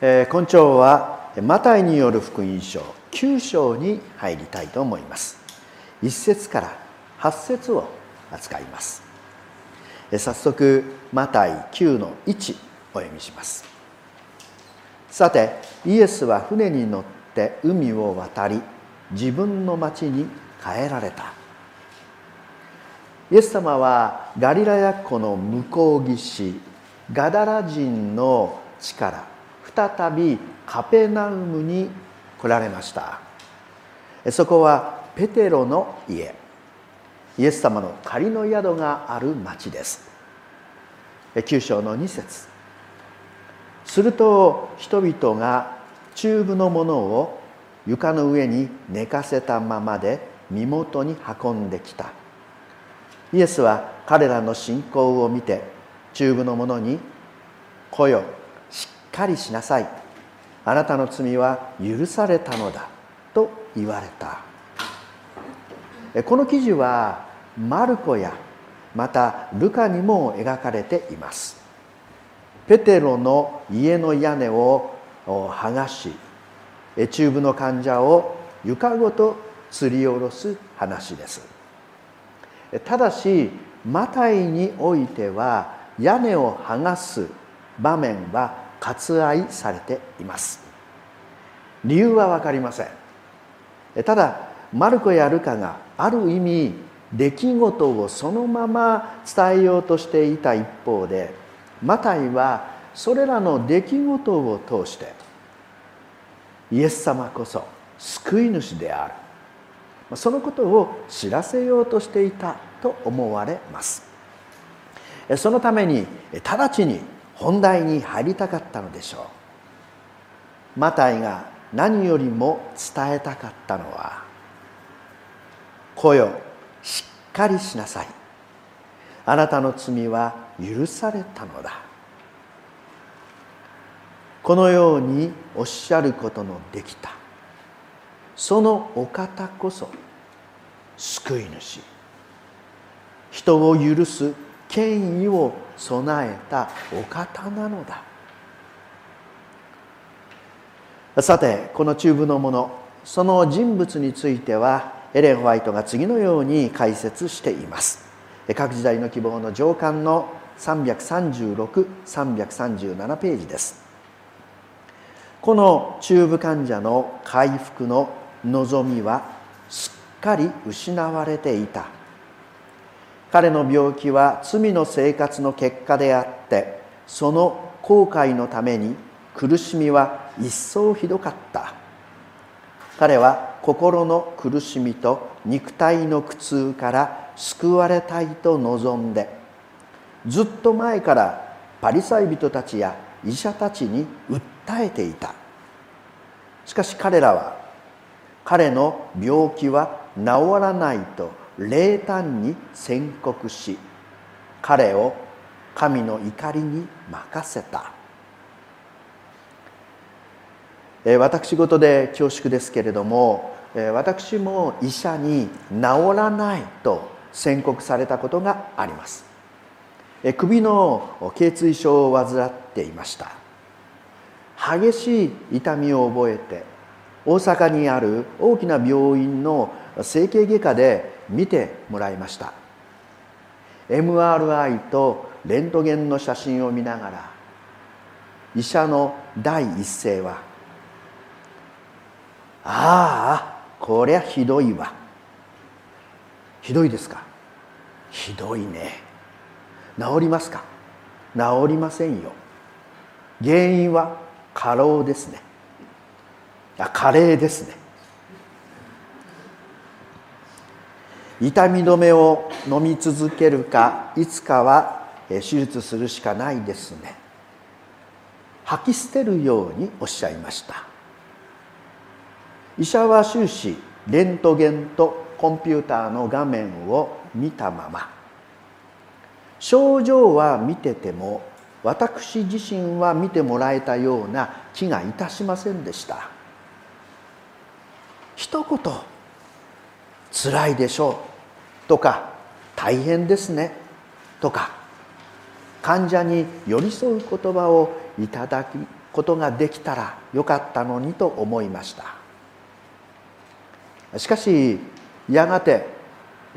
えー、今朝はマタイによる福音書9章に入りたいと思います。1節から8節を扱います。早速マタイ9の1お読みします。さてイエスは船に乗って海を渡り自分の町に帰られた。イエス様はガリラヤ湖の向こう岸ガダラ人の地から再びカペナウムに来られました。そこはペテロの家。イエス様の仮の宿がある町です。9章の2節。すると人々が中部のものを床の上に寝かせたままで身元に運んできた。イエスは彼らの信仰を見て中部の者に「来よかりしなさい。あなたの罪は許されたのだ。と言われた。この記事はマルコやまたルカにも描かれています。ペテロの家の屋根を剥がし中部の患者を床ごと吊り下ろす話です。ただしマタイにおいては屋根を剥がす場面は割愛されています。理由は分かりません。ただマルコやルカがある意味出来事をそのまま伝えようとしていた一方でマタイはそれらの出来事を通してイエス様こそ救い主である。そのことを知らせようとしていたと思われます。そのために直ちに本題に入りたかったのでしょう。マタイが何よりも伝えたかったのは「来よしっかりしなさい。あなたの罪は許されたのだ」このようにおっしゃることのできた。そのお方こそ救い主。人を許す権威を備えたお方なのだ。さてこの中部のものその人物についてはエレン・ホワイトが次のように解説しています。各時代の希望の上巻の336-337ページです。この中部患者の回復の望みはすっかり失われていた。彼の病気は罪の生活の結果であってその後悔のために苦しみは一層ひどかった。彼は心の苦しみと肉体の苦痛から救われたいと望んでずっと前からパリサイ人たちや医者たちに訴えていた。しかし彼らは彼の病気は治らないと冷淡に宣告し彼を神の怒りに任せた。私事で恐縮ですけれども私も医者に治らないと宣告されたことがあります。首の頸椎症を患っていました。激しい痛みを覚えて大阪にある大きな病院の整形外科で見てもらいました。MRI とレントゲンの写真を見ながら医者の第一声は「ああこりゃひどいわ」ひどいですかひどいね。治りますか治りませんよ。原因は過労ですね。あ加齢ですね。痛み止めを飲み続けるかいつかは手術するしかないですね。吐き捨てるようにおっしゃいました。医者は終始レントゲンとコンピューターの画面を見たまま。症状は見てても私自身は見てもらえたような気がいたしませんでした。一言辛いでしょう。とか大変ですね。とか患者に寄り添う言葉をいただきことができたらよかったのにと思いました。しかしやがて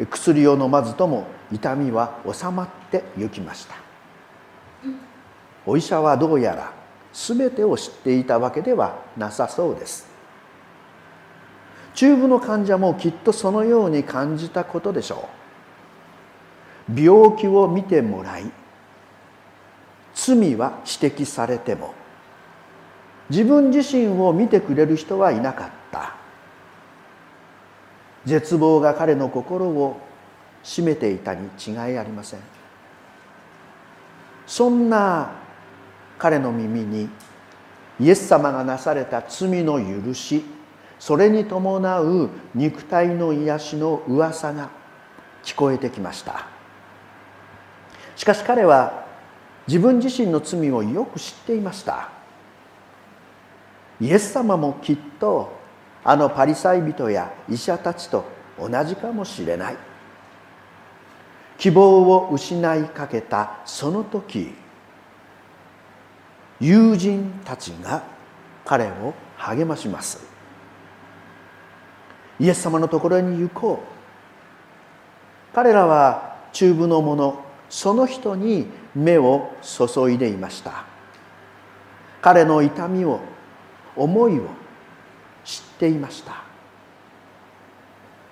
薬を飲まずとも痛みは収まってゆきました。お医者はどうやら全てを知っていたわけではなさそうです。中部の患者もきっとそのように感じたことでしょう。病気を見てもらい罪は指摘されても自分自身を見てくれる人はいなかった。絶望が彼の心を占めていたに違いありません。そんな彼の耳にイエス様がなされた罪の許しそれに伴う肉体の癒しの噂が聞こえてきました。しかし彼は自分自身の罪をよく知っていました。イエス様もきっとあのパリサイ人や医者たちと同じかもしれない。希望を失いかけたその時友人たちが彼を励まします。イエス様のところに行こう。彼らは中部の者その人に目を注いでいました。彼の痛みを思いを知っていました。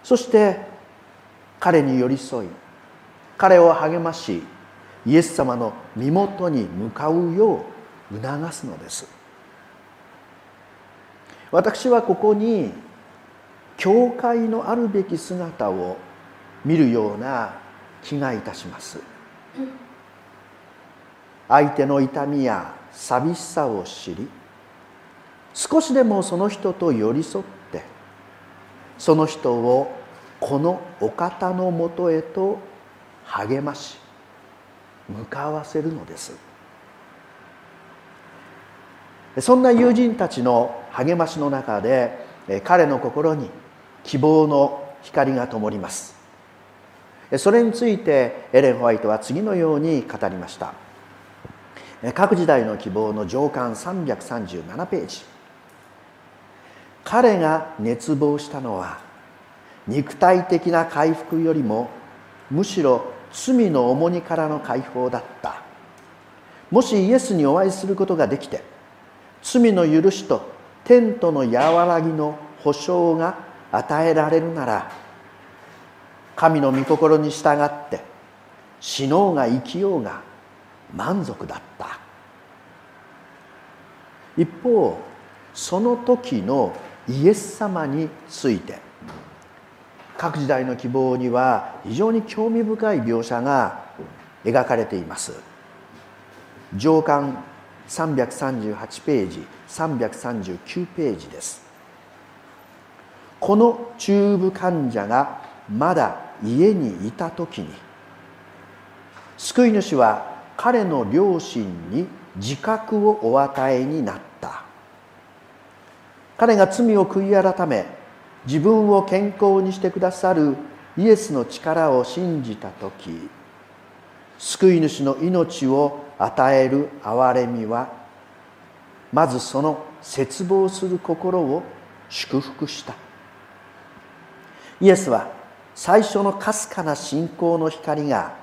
そして彼に寄り添い彼を励ましイエス様の身元に向かうよう促すのです。私はここに教会のあるべき姿を見るような気がいたします。相手の痛みや寂しさを知り少しでもその人と寄り添ってその人をこのお方のもとへと励まし向かわせるのです。そんな友人たちの励ましの中で彼の心に希望の光が灯ります。それについてエレン・ホワイトは次のように語りました。各時代の希望の上巻337ページ。彼が熱望したのは肉体的な回復よりもむしろ罪の重荷からの解放だった。もしイエスにお会いすることができて罪の許しと天との和らぎの保証が与えられるなら神の御心に従って死のうが生きようが満足だった。一方その時のイエス様について各時代の希望には非常に興味深い描写が描かれています。上巻338ページ339ページです。この中部患者がまだ家にいた時に救い主は彼の両親に自覚をお与えになった。彼が罪を悔い改め自分を健康にしてくださるイエスの力を信じた時救い主の命を与える憐れみはまずその絶望する心を祝福した。イエスは最初のかすかな信仰の光が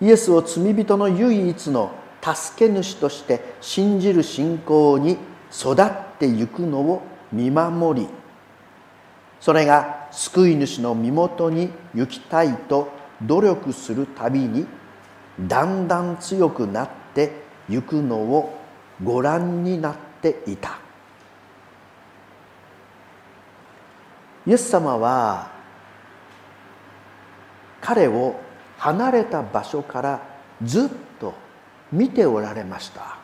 イエスを罪人の唯一の助け主として信じる信仰に育ってゆくのを見守りそれが救い主の身元に行きたいと努力するたびにだんだん強くなってゆくのをご覧になっていた。イエス様は彼を離れた場所からずっと見ておられました。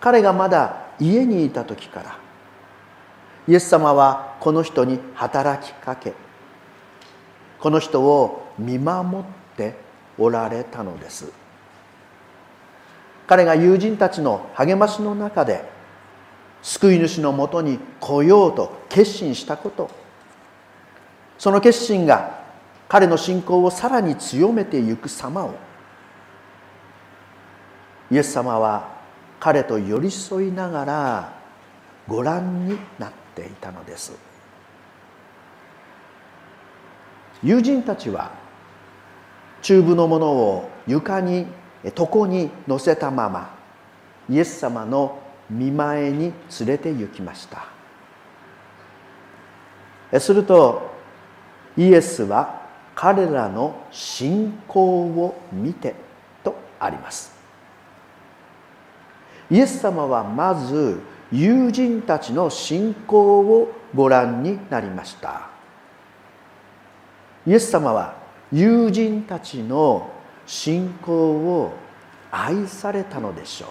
彼がまだ家にいた時からイエス様はこの人に働きかけこの人を見守っておられたのです。彼が友人たちの励ましの中で救い主のもとに来ようと決心したこと。その決心が彼の信仰をさらに強めていく様を。イエス様は彼と寄り添いながらご覧になっていたのです。友人たちは中部のものを床に床に乗せたままイエス様の見前に連れて行きました。するとイエスは彼らの信仰を見てとあります。イエス様はまず友人たちの信仰をご覧になりました。イエス様は友人たちの信仰を愛されたのでしょう。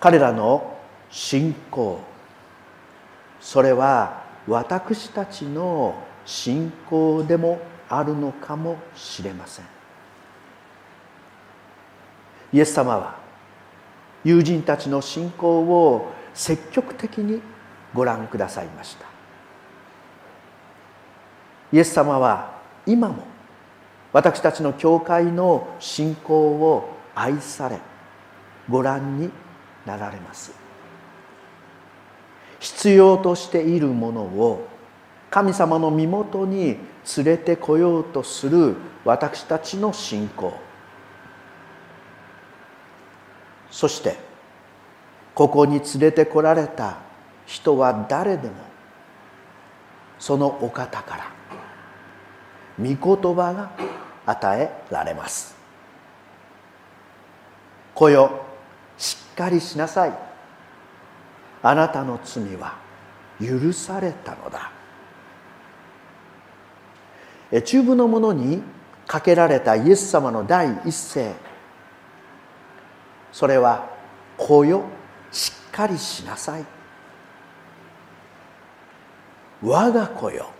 彼らの信仰。それは私たちの信仰でもあるのかもしれません。イエス様は友人たちの信仰を積極的にご覧くださいました。イエス様は今も私たちの教会の信仰を愛されご覧になられます。必要としているものを神様の身元に連れてこようとする私たちの信仰。そしてここに連れてこられた人は誰でもそのお方から御言葉が与えられます「子よ。しっかりしなさい。あなたの罪は許されたのだ」中部の者にかけられたイエス様の第一声。それは「子よしっかりしなさい」「我が子よ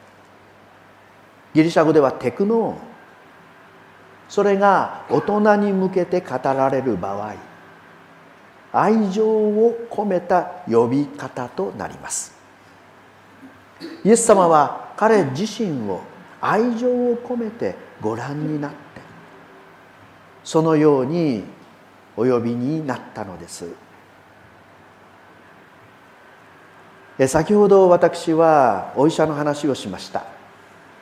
ギリシャ語ではテクノーそれが大人に向けて語られる場合。愛情を込めた呼び方となります。イエス様は彼自身を愛情を込めてご覧になってそのようにお呼びになったのです。先ほど私はお医者の話をしました。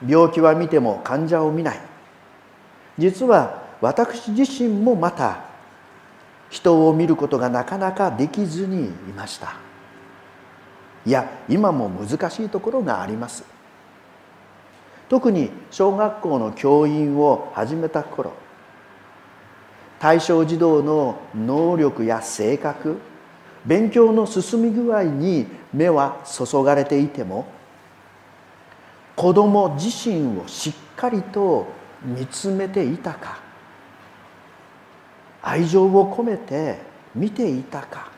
病気は見ても患者を見ない。実は私自身もまた人を見ることがなかなかできずにいました。いや今も難しいところがあります。特に小学校の教員を始めた頃対象児童の能力や性格勉強の進み具合に目は注がれていても子供自身をしっかりと見つめていたか愛情を込めて見ていたか。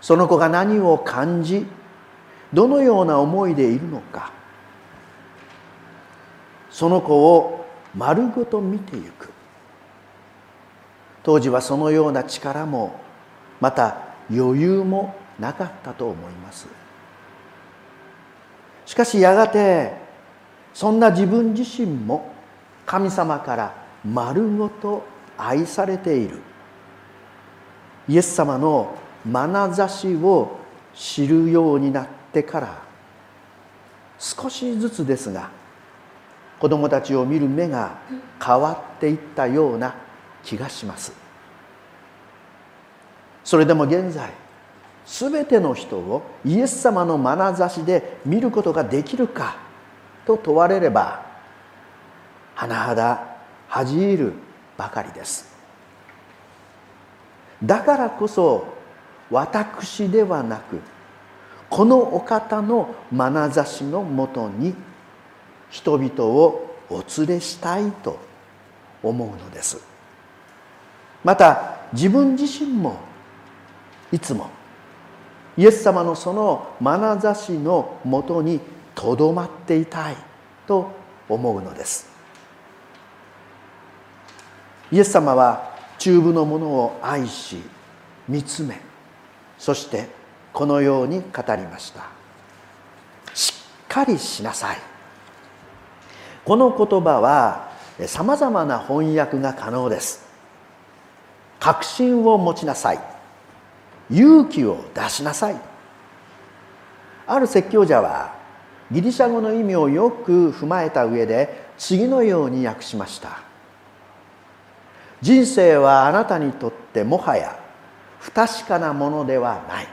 その子が何を感じどのような思いでいるのか。その子を丸ごと見ていく。当時はそのような力もまた余裕もなかったと思います。しかしやがてそんな自分自身も神様から丸ごと愛されている。イエス様の眼差しを知るようになってから少しずつですが子供たちを見る目が変わっていったような気がします。それでも現在全ての人をイエス様の眼差しで見ることができるかと問われれば甚だ恥じるばかりです。だからこそ私ではなくこのお方の眼差しのもとに人々をお連れしたいと思うのです。また自分自身もいつもイエス様のその眼差しのもとにとどまっていたいと思うのです。イエス様は中部のものを愛し見つめそしてこのように語りました。しっかりしなさい。この言葉はさまざまな翻訳が可能です。確信を持ちなさい。勇気を出しなさい。ある説教者はギリシャ語の意味をよく踏まえた上で次のように訳しました。人生はあなたにとってもはや不確かなものではない。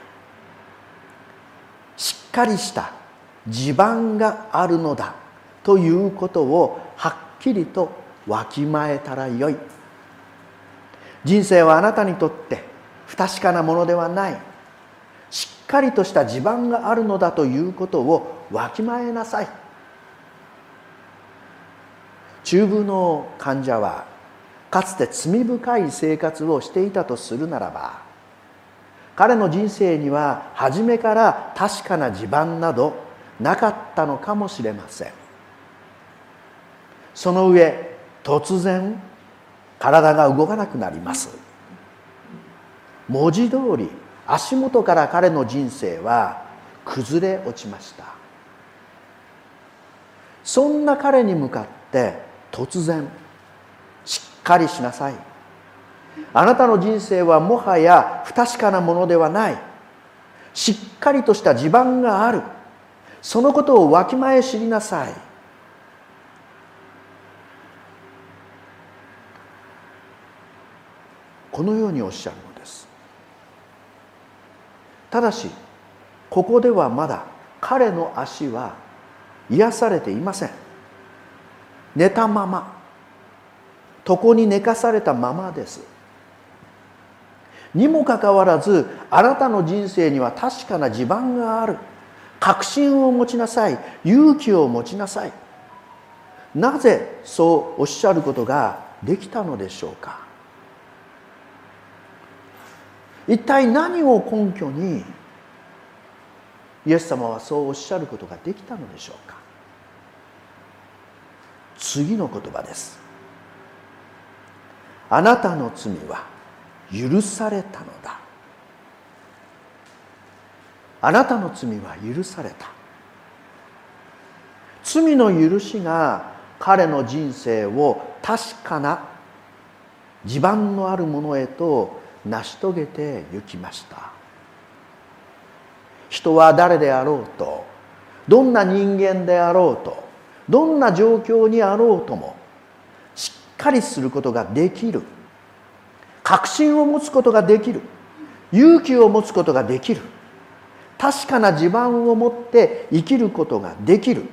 しっかりした地盤があるのだということをはっきりとわきまえたらよい。人生はあなたにとって不確かなものではない。しっかりとした地盤があるのだということをわきまえなさい。中部の患者はかつて罪深い生活をしていたとするならば彼の人生には初めから確かな地盤などなかったのかもしれません。その上突然体が動かなくなります。文字通り足元から彼の人生は崩れ落ちました。そんな彼に向かって突然かりしなさい。あなたの人生はもはや不確かなものではない。しっかりとした地盤がある。そのことをわきまえ知りなさい。このようにおっしゃるのです。ただしここではまだ彼の足は癒されていません。寝たまま。床に寝かされたままです。にもかかわらずあなたの人生には確かな地盤がある。確信を持ちなさい。勇気を持ちなさい。なぜそうおっしゃることができたのでしょうか。一体何を根拠にイエス様はそうおっしゃることができたのでしょうか。次の言葉です。あなたの罪は許されたのだ。あなたの罪は許された。罪の許しが彼の人生を確かな地盤のあるものへと成し遂げてゆきました。人は誰であろうとどんな人間であろうとどんな状況にあろうともかりすることができる。確信を持つことができる。勇気を持つことができる。確かな地盤を持って生きることができる。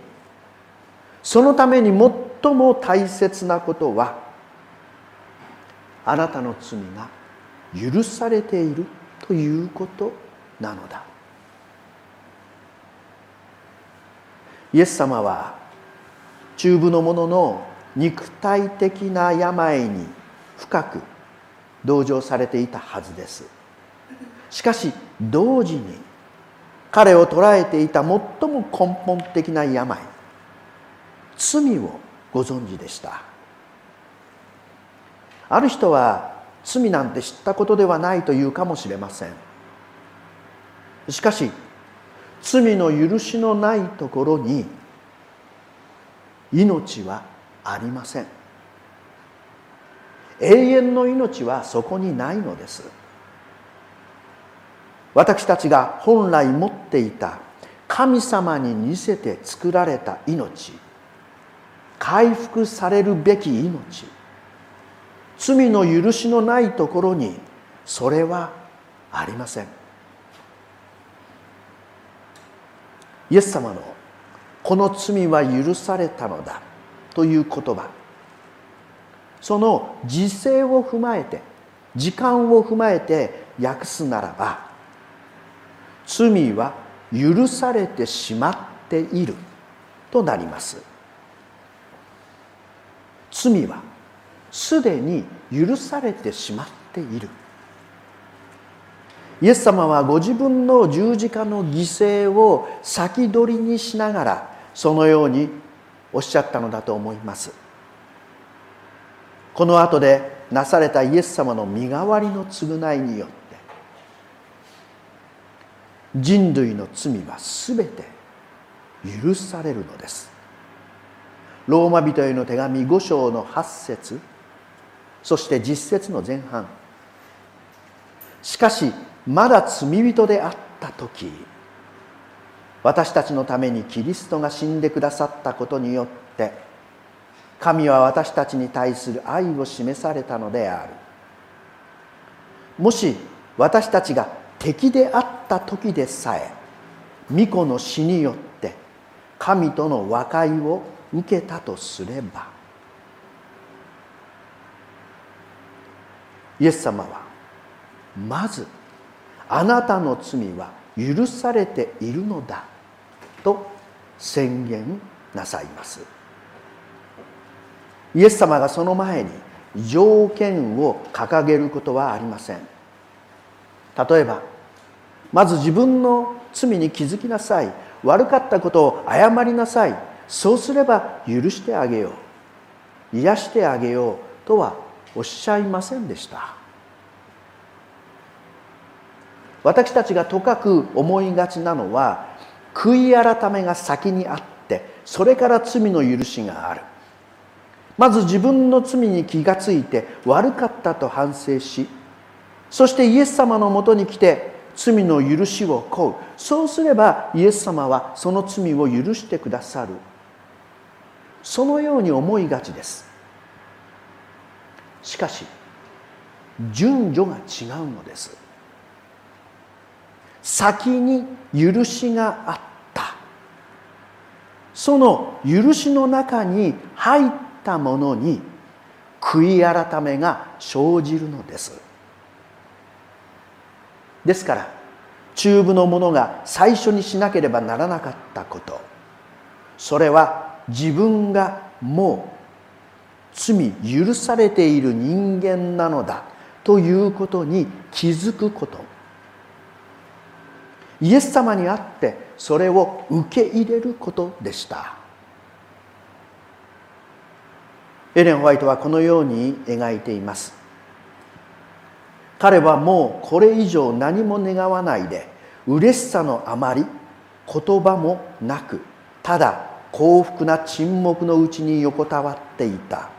そのために最も大切なことはあなたの罪が許されているということなのだ。イエス様は中部の者の肉体的な病に深く同情されていたはずです。しかし同時に彼を捉えていた最も根本的な病罪をご存知でした。ある人は罪なんて知ったことではないというかもしれません。しかし罪の許しのないところに命はありません。永遠の命はそこにないのです。私たちが本来持っていた神様に似せて作られた命回復されるべき命罪の許しのないところにそれはありません。イエス様のこの罪は許されたのだ。という言葉。その時勢を踏まえて時間を踏まえて訳すならば罪は許されてしまっているとなります。罪はすでに許されてしまっている。イエス様はご自分の十字架の犠牲を先取りにしながらそのようにおっしゃったのだと思います。この後でなされたイエス様の身代わりの償いによって人類の罪は全て許されるのです。ローマ人への手紙5章の8節そして実節の前半。しかしまだ罪人であった時私たちのためにキリストが死んでくださったことによって神は私たちに対する愛を示されたのである。もし私たちが敵であった時でさえ巫女の死によって神との和解を受けたとすればイエス様はまずあなたの罪は許されているのだ。と宣言なさいます。イエス様がその前に条件を掲げることはありません。例えばまず自分の罪に気づきなさい。悪かったことを謝りなさい。そうすれば許してあげよう。癒してあげようとはおっしゃいませんでした。私たちがとかく思いがちなのは悔い改めが先にあってそれから罪の許しがある。まず自分の罪に気がついて悪かったと反省しそしてイエス様のもとに来て罪の許しを請う。そうすればイエス様はその罪を許してくださる。そのように思いがちです。しかし順序が違うのです。先に許しがあった。その許しの中に入ったものに悔い改めが生じるのです。ですから中部の者が最初にしなければならなかったこと。それは自分がもう罪許されている人間なのだということに気づくこと。イエス様にあってそれを受け入れることでした。エレン・ホワイトはこのように描いています。彼はもうこれ以上何も願わないで嬉しさのあまり言葉もなくただ幸福な沈黙のうちに横たわっていた。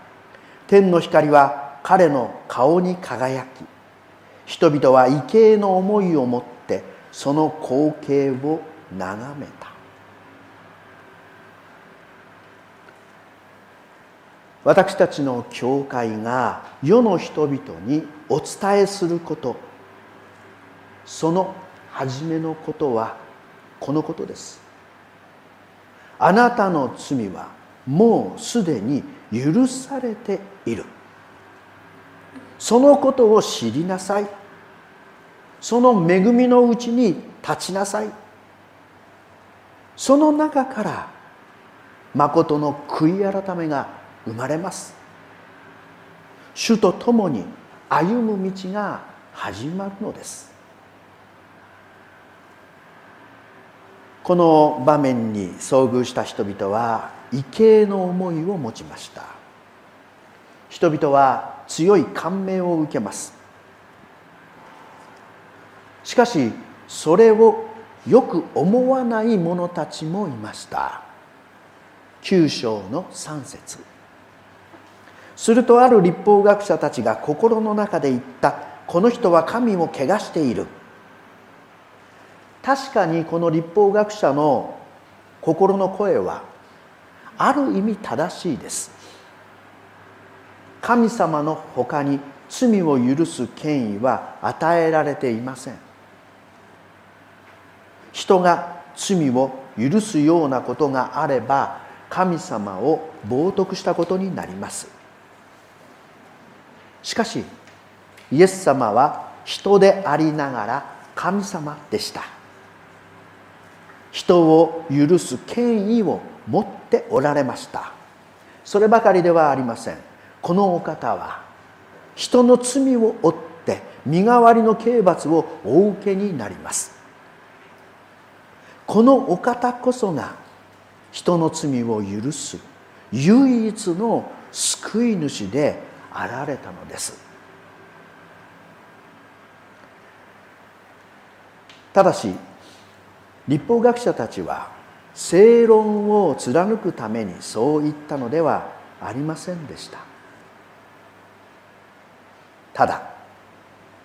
天の光は彼の顔に輝き人々は畏敬の思いを持ってその光景を眺めた。私たちの教会が世の人々にお伝えすること。その初めのことはこのことです。あなたの罪はもうすでに許されている。そのことを知りなさい。その恵みのうちに立ちなさい。その中から誠の悔い改めが生まれます。主と共に歩む道が始まるのです。この場面に遭遇した人々は畏敬の思いを持ちました。人々は強い感銘を受けます。しかしそれをよく思わない者たちもいました。9章の3節。するとある立法学者たちが心の中で言った。この人は神を汚している。確かにこの立法学者の心の声はある意味正しいです。神様のほかに罪を許す権威は与えられていません。人が罪を許すようなことがあれば神様を冒涜したことになります。しかしイエス様は人でありながら神様でした。人を許す権威を持っておられました。そればかりではありません。このお方は人の罪を負って身代わりの刑罰をお受けになります。このお方こそが人の罪を許す唯一の救い主であられたのです。ただし立法学者たちは正論を貫くためにそう言ったのではありませんでした。ただ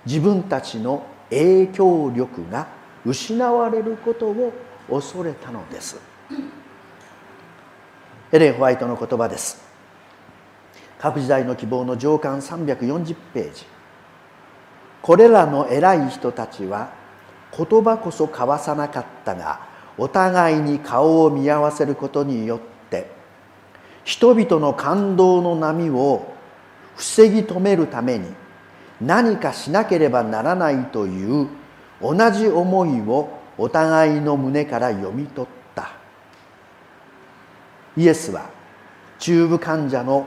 自分たちの影響力が失われることを恐れたのです。エレン・ホワイトの言葉です。各時代の希望の上巻340ページ。これらの偉い人たちは言葉こそ交わさなかったがお互いに顔を見合わせることによって人々の感動の波を防ぎ止めるために何かしなければならないという同じ思いをお互いの胸から読み取った。イエスは中部患者の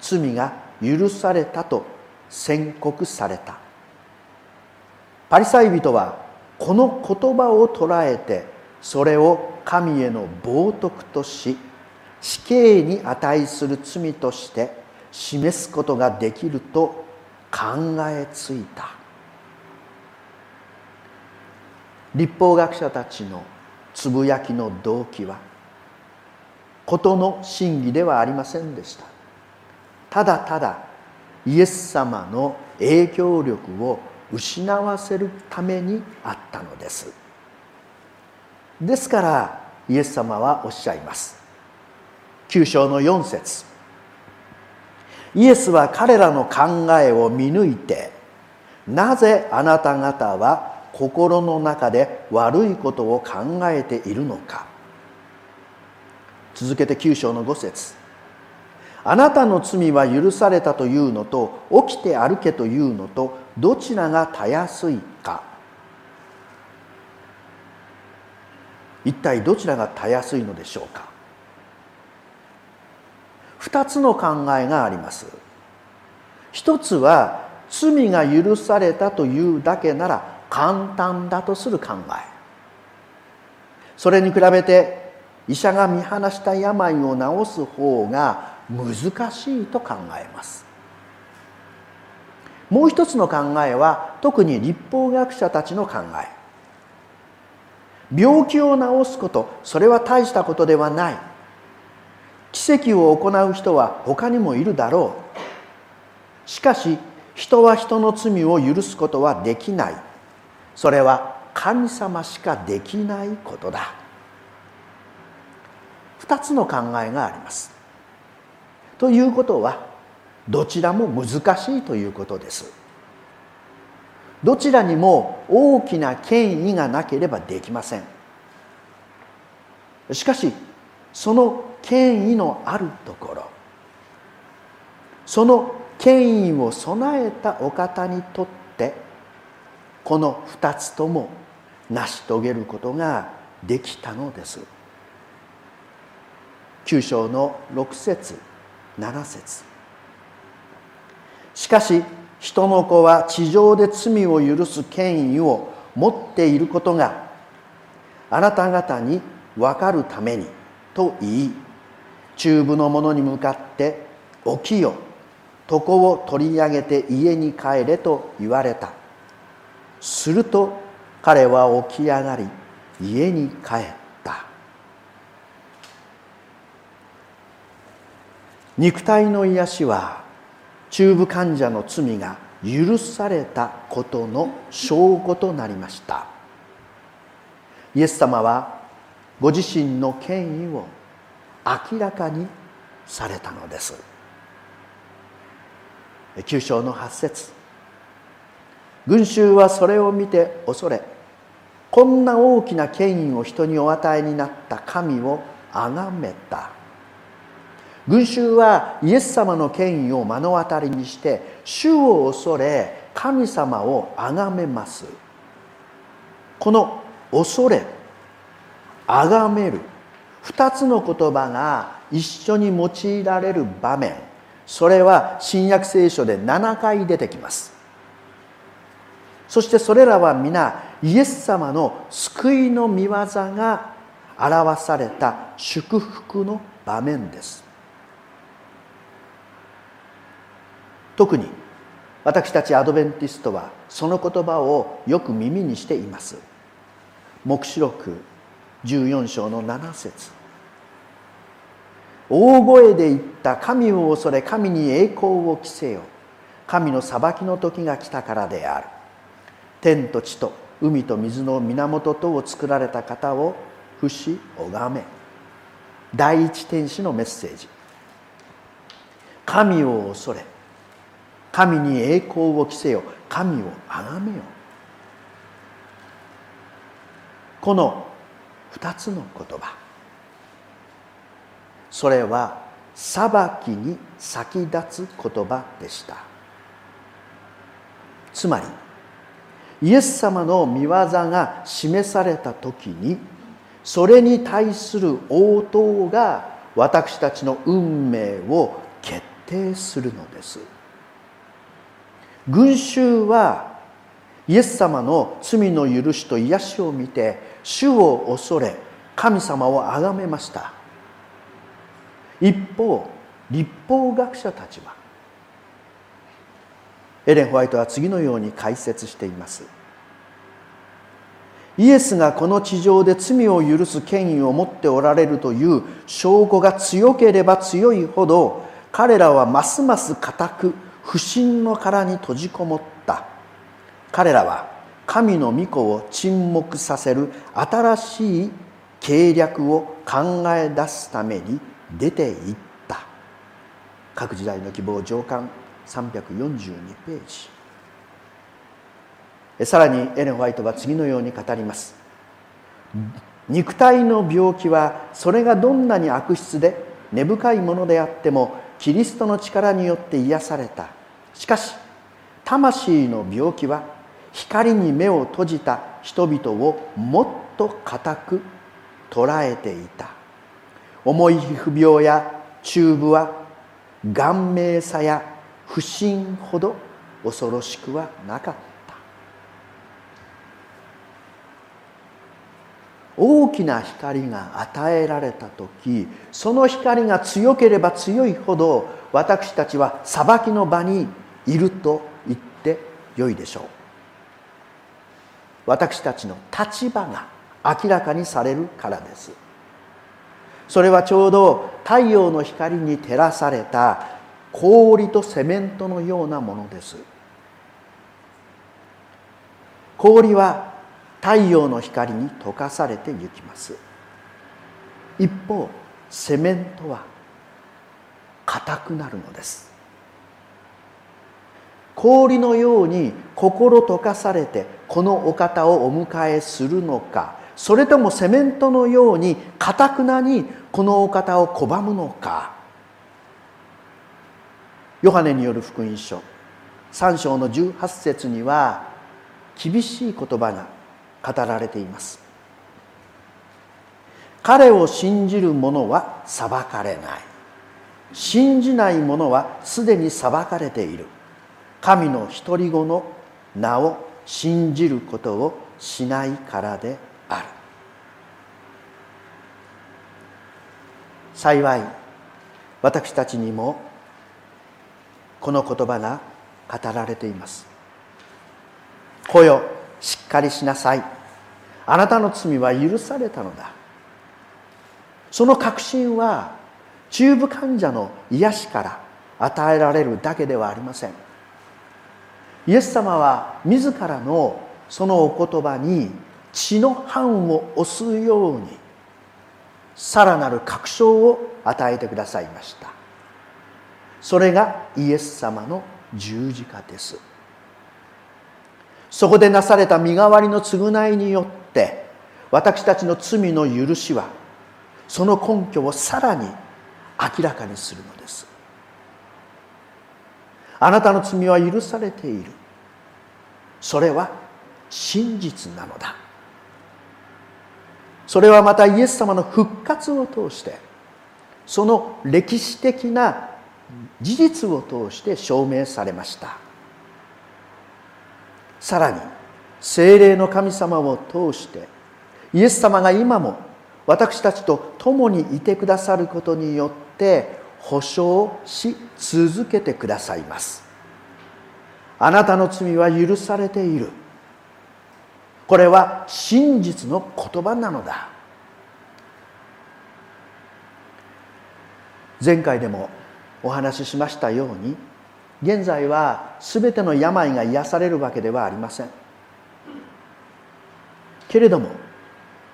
罪が許されたと宣告された。パリサイ人はこの言葉を捉えてそれを神への冒涜とし死刑に値する罪として示すことができると考えついた。立法学者たちのつぶやきの動機は事の真偽ではありませんでした。ただただイエス様の影響力を失わせるためにあったのです。ですからイエス様はおっしゃいます。9章の4節。イエスは彼らの考えを見抜いてなぜあなた方は心の中で悪いことを考えているのか。続けて9章の5節。あなたの罪は許されたというのと起きて歩けというのとどちらがたやすいか。一体どちらがたやすいのでしょうか。二つの考えがあります。一つは罪が許されたというだけなら簡単だとする考え。それに比べて医者が見放した病を治す方が難しいと考えます。もう一つの考えは特に立法学者たちの考え。病気を治すことそれは大したことではない。奇跡を行う人は他にもいるだろう。しかし人は人の罪を許すことはできない。それは神様しかできないことだ。二つの考えがあります。ということはどちらも難しいということです。どちらにも大きな権威がなければできません。しかしその権威のあるところその権威を備えたお方にとってこの二つとも成し遂げることができたのです。九章の六節七節。しかし人の子は地上で罪を許す権威を持っていることがあなた方に分かるためにと言い中部の者に向かって「起きよ床を取り上げて家に帰れ」と言われた。すると彼は起き上がり家に帰った。肉体の癒しは中部患者の罪が許されたことの証拠となりました。イエス様はご自身の権威を明らかにされたのです。9章の8節。群衆はそれを見て恐れこんな大きな権威を人にお与えになった神を崇めた。群衆はイエス様の権威を目の当たりにして主を恐れ神様を崇めます。この恐れ崇める。2つの言葉が一緒に用いられる場面。それは新約聖書で7回出てきます。そしてそれらは皆イエス様の救いの御業が表された祝福の場面です。特に私たちアドベンティストはその言葉をよく耳にしています。黙示録14章の7節。大声で言った神を恐れ神に栄光を着せよ。神の裁きの時が来たからである。天と地と海と水の源とを作られた方を不死拝め。第一天使のメッセージ。神を恐れ。神に栄光を着せよ。神を崇めよ。この2つの言葉。それは裁きに先立つ言葉でした。つまりイエス様の御業が示された時にそれに対する応答が私たちの運命を決定するのです。群衆はイエス様の罪の許しと癒しを見て主を恐れ神様を崇めました。一方立法学者たちはエレン・ホワイトは次のように解説しています。イエスがこの地上で罪を許す権威を持っておられるという証拠が強ければ強いほど彼らはますます固く不信の殻に閉じこもった。彼らは神の御子を沈黙させる新しい計略を考え出すために出ていった。各時代の希望上巻342ページ。さらにエレン・ホワイトは次のように語ります。肉体の病気はそれがどんなに悪質で根深いものであってもキリストの力によって癒された。しかし魂の病気は光に目を閉じた人々をもっと固く捉えていた。重い皮膚病や中部は顔面さや不信ほど恐ろしくはなかった。大きな光が与えられた時その光が強ければ強いほど私たちは裁きの場にいると言ってよいでしょう。私たちの立場が明らかにされるからです。それはちょうど太陽の光に照らされた氷とセメントのようなものです。氷は太陽の光に溶かされてゆきます。一方セメントは硬くなるのです。氷のように心溶かされてこのお方をお迎えするのかそれともセメントのようにかたくなにこのお方を拒むのか。ヨハネによる福音書。3章の18節には厳しい言葉が語られています。彼を信じる者は裁かれない。信じない者はすでに裁かれている。神の独り子の名を信じることをしないからである。幸い私たちにもこの言葉が語られています「子よしっかりしなさい。あなたの罪は許されたのだ」その確信は中部患者の癒しから与えられるだけではありません。イエス様は自らのそのお言葉に血の版を押すようにさらなる確証を与えてくださいました。それがイエス様の十字架です。そこでなされた身代わりの償いによって私たちの罪の許しはその根拠をさらに明らかにするのです。あなたの罪は許されている。それは真実なのだ。それはまたイエス様の復活を通してその歴史的な事実を通して証明されました。さらに精霊の神様を通してイエス様が今も私たちと共にいてくださることによって保証し続けてくださいます。あなたの罪は許されている。これは真実の言葉なのだ。前回でもお話ししましたように現在は全ての病が癒されるわけではありません。けれども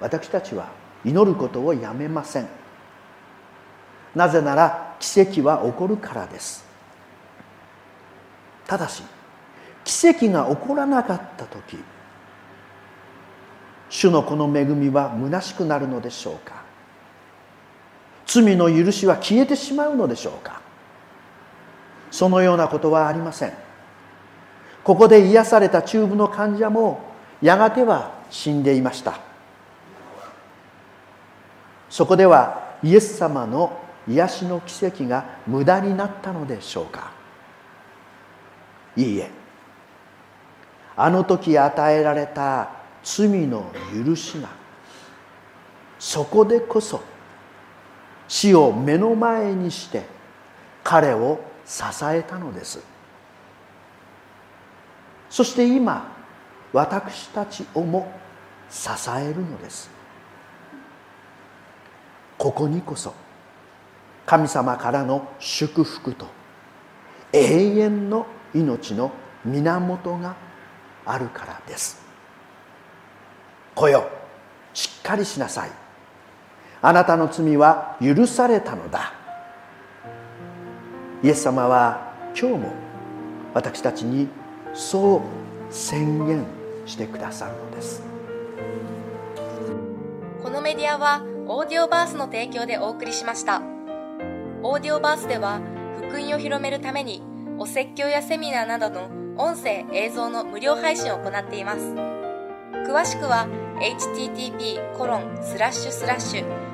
私たちは祈ることをやめません。なぜなら奇跡は起こるからです。ただし奇跡が起こらなかった時主のこの恵みは虚しくなるのでしょうか。罪の許しは消えてしまうのでしょうか。そのようなことはありません。ここで癒された中部の患者もやがては死んでいました。そこではイエス様の癒しの奇跡が無駄になったのでしょうか。いいえあの時与えられた罪の許しがそこでこそ死を目の前にして彼を支えたのです。そして今私たちをも支えるのです。ここにこそ神様からの祝福と永遠の命の源があるからです。来よしっかりしなさい。あなたの罪は許されたのだ。イエス様は今日も私たちにそう宣言してくださるのです。このメディアはオーディオバースの提供でお送りしました。オーディオバースでは福音を広めるためにお説教やセミナーなどの音声映像の無料配信を行っています。詳しくは http コロンスラッシュスラッシュ